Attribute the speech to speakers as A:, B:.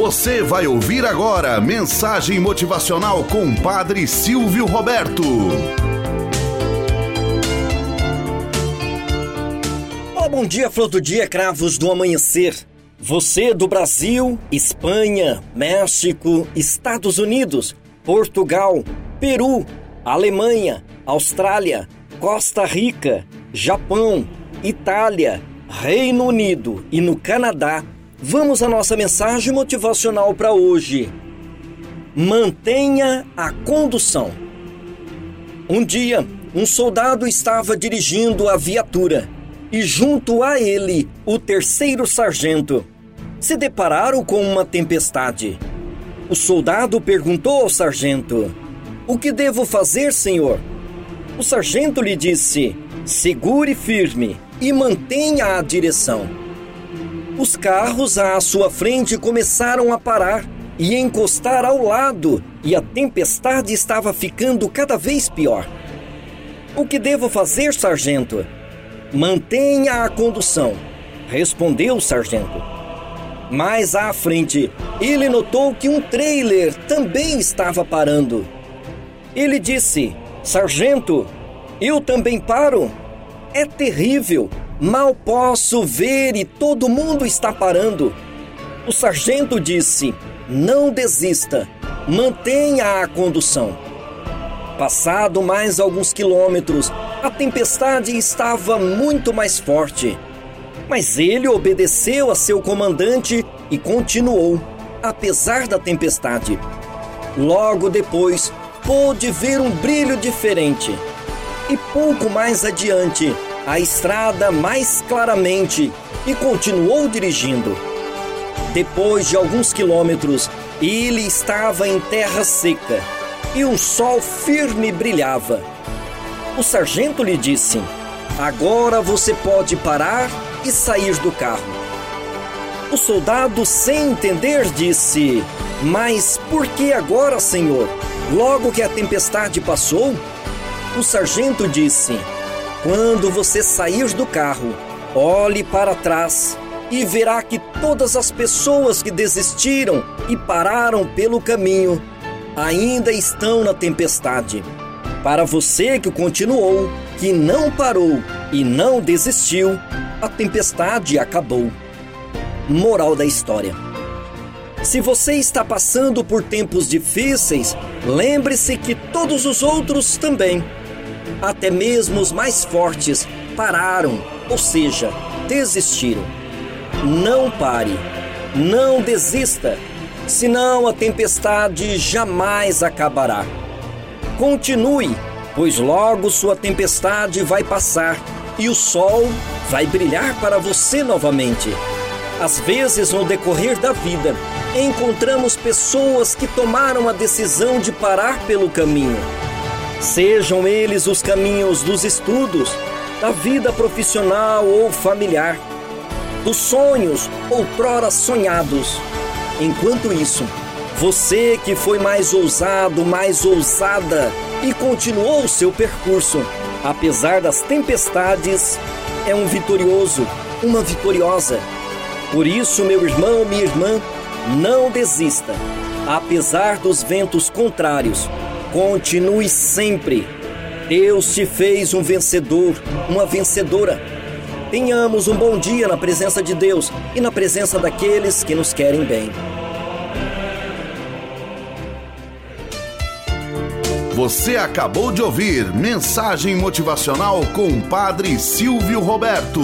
A: Você vai ouvir agora mensagem motivacional com Padre Silvio Roberto.
B: Olá, bom dia, flor do dia, cravos do amanhecer. Você do Brasil, Espanha, México, Estados Unidos, Portugal, Peru, Alemanha, Austrália, Costa Rica, Japão, Itália, Reino Unido e no Canadá, vamos à nossa mensagem motivacional para hoje. Mantenha a condução. Um dia, um soldado estava dirigindo a viatura e, junto a ele, o terceiro sargento. Se depararam com uma tempestade. O soldado perguntou ao sargento: O que devo fazer, senhor? O sargento lhe disse: Segure firme e mantenha a direção. Os carros à sua frente começaram a parar e encostar ao lado, e a tempestade estava ficando cada vez pior. O que devo fazer, sargento? Mantenha a condução, respondeu o sargento. Mais à frente, ele notou que um trailer também estava parando. Ele disse: Sargento, eu também paro? É terrível. Mal posso ver e todo mundo está parando. O sargento disse: Não desista. Mantenha a condução. Passado mais alguns quilômetros, a tempestade estava muito mais forte. Mas ele obedeceu a seu comandante e continuou, apesar da tempestade. Logo depois, pôde ver um brilho diferente e pouco mais adiante, a estrada mais claramente e continuou dirigindo. Depois de alguns quilômetros, ele estava em terra seca e um sol firme brilhava. O sargento lhe disse: Agora você pode parar e sair do carro. O soldado, sem entender, disse: Mas por que agora, senhor? Logo que a tempestade passou? O sargento disse: Quando você sair do carro, olhe para trás e verá que todas as pessoas que desistiram e pararam pelo caminho ainda estão na tempestade. Para você que continuou, que não parou e não desistiu, a tempestade acabou. Moral da história. Se você está passando por tempos difíceis, lembre-se que todos os outros também até mesmo os mais fortes pararam, ou seja, desistiram. Não pare, não desista, senão a tempestade jamais acabará. Continue, pois logo sua tempestade vai passar e o sol vai brilhar para você novamente. Às vezes, no decorrer da vida, encontramos pessoas que tomaram a decisão de parar pelo caminho Sejam eles os caminhos dos estudos, da vida profissional ou familiar, dos sonhos outrora sonhados. Enquanto isso, você que foi mais ousado, mais ousada e continuou o seu percurso, apesar das tempestades, é um vitorioso, uma vitoriosa. Por isso, meu irmão, minha irmã, não desista, apesar dos ventos contrários Continue sempre. Deus te fez um vencedor, uma vencedora. Tenhamos um bom dia na presença de Deus e na presença daqueles que nos querem bem.
A: Você acabou de ouvir Mensagem Motivacional com o Padre Silvio Roberto.